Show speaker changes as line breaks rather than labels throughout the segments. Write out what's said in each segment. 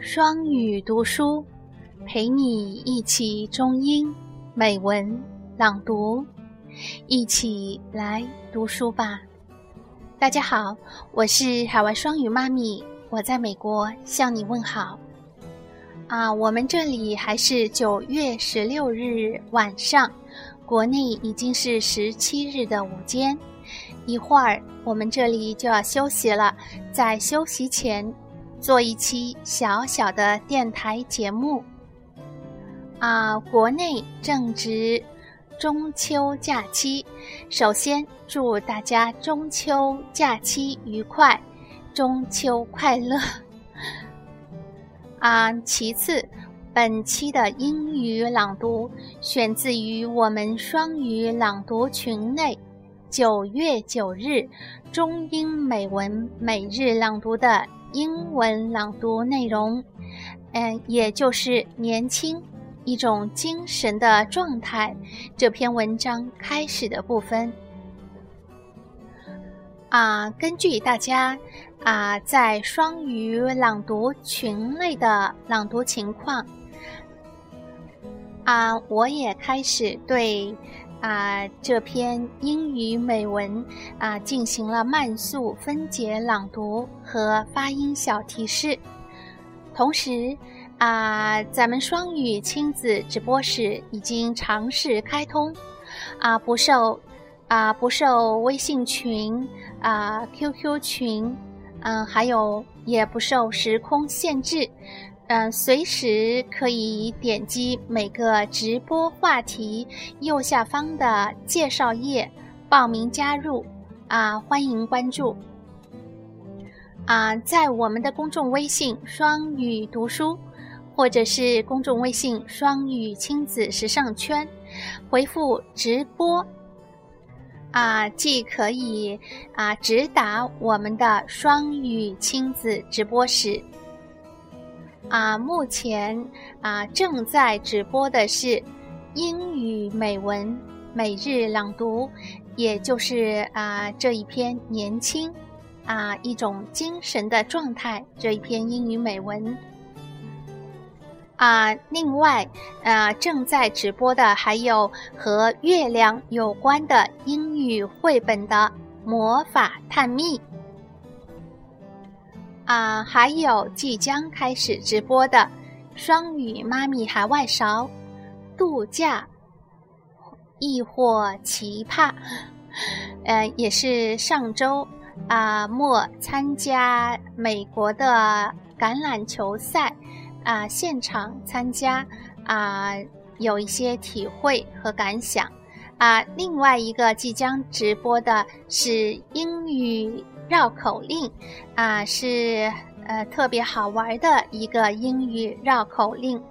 双语读书，陪你一起中英美文朗读，一起来读书吧。大家好，我是海外双语妈咪，我在美国向你问好。啊，我们这里还是九月十六日晚上，国内已经是十七日的午间。一会儿我们这里就要休息了，在休息前做一期小小的电台节目。啊，国内正值中秋假期，首先祝大家中秋假期愉快，中秋快乐。啊，其次，本期的英语朗读选自于我们双语朗读群内九月九日中英美文每日朗读的英文朗读内容，嗯，也就是年轻一种精神的状态这篇文章开始的部分。啊，根据大家啊在双语朗读群内的朗读情况，啊，我也开始对啊这篇英语美文啊进行了慢速分解朗读和发音小提示。同时啊，咱们双语亲子直播室已经尝试开通，啊，不受。啊，不受微信群、啊 QQ 群，嗯，还有也不受时空限制，嗯，随时可以点击每个直播话题右下方的介绍页报名加入，啊，欢迎关注。啊，在我们的公众微信“双语读书”或者是公众微信“双语亲子时尚圈”，回复“直播”。啊，既可以啊直达我们的双语亲子直播室。啊，目前啊正在直播的是英语美文每日朗读，也就是啊这一篇年轻啊一种精神的状态这一篇英语美文。啊，另外，啊，正在直播的还有和月亮有关的英语绘本的魔法探秘，啊，还有即将开始直播的双语妈咪海外勺度假，亦或奇葩，呃，也是上周啊末参加美国的橄榄球赛。啊，现场参加啊，有一些体会和感想啊。另外一个即将直播的是英语绕口令啊，是呃特别好玩的一个英语绕口令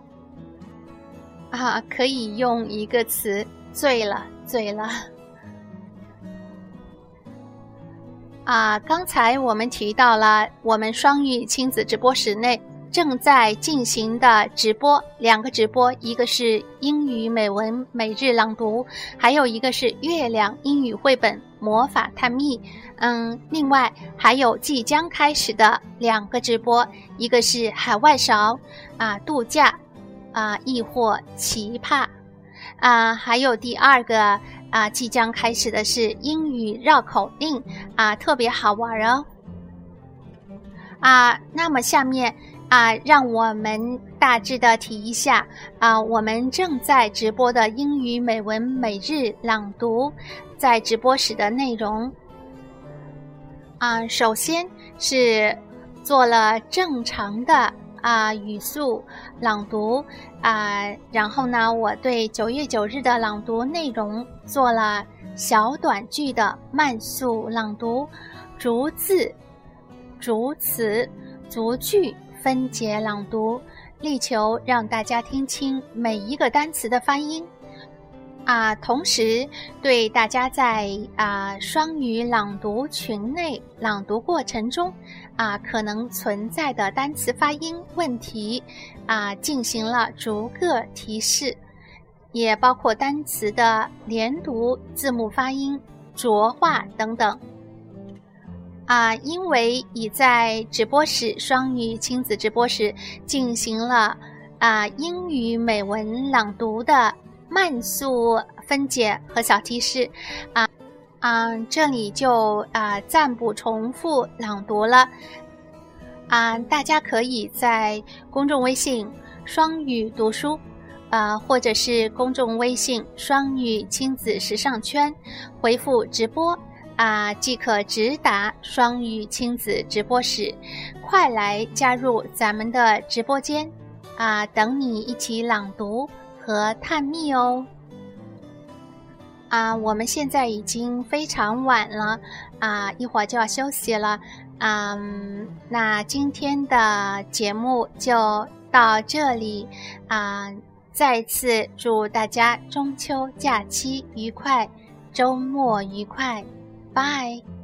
啊，可以用一个词“醉了，醉了”。啊，刚才我们提到了我们双语亲子直播室内。正在进行的直播，两个直播，一个是英语美文每日朗读，还有一个是月亮英语绘本魔法探秘。嗯，另外还有即将开始的两个直播，一个是海外勺啊度假啊，亦或奇葩啊，还有第二个啊即将开始的是英语绕口令啊，特别好玩哦。啊，那么下面。啊，让我们大致的提一下啊，我们正在直播的英语美文每日朗读，在直播时的内容。啊，首先是做了正常的啊语速朗读啊，然后呢，我对九月九日的朗读内容做了小短句的慢速朗读，逐字、逐词、逐句。分解朗读，力求让大家听清每一个单词的发音，啊，同时对大家在啊双语朗读群内朗读过程中，啊可能存在的单词发音问题，啊进行了逐个提示，也包括单词的连读、字幕发音、浊化等等。啊，因为已在直播室双语亲子直播室进行了啊英语美文朗读的慢速分解和小提示，啊啊，这里就啊暂不重复朗读了。啊，大家可以在公众微信“双语读书”，啊，或者是公众微信“双语亲子时尚圈”，回复“直播”。啊，即可直达双语亲子直播室，快来加入咱们的直播间啊！等你一起朗读和探秘哦。啊，我们现在已经非常晚了啊，一会儿就要休息了。嗯，那今天的节目就到这里啊！再次祝大家中秋假期愉快，周末愉快。Bye.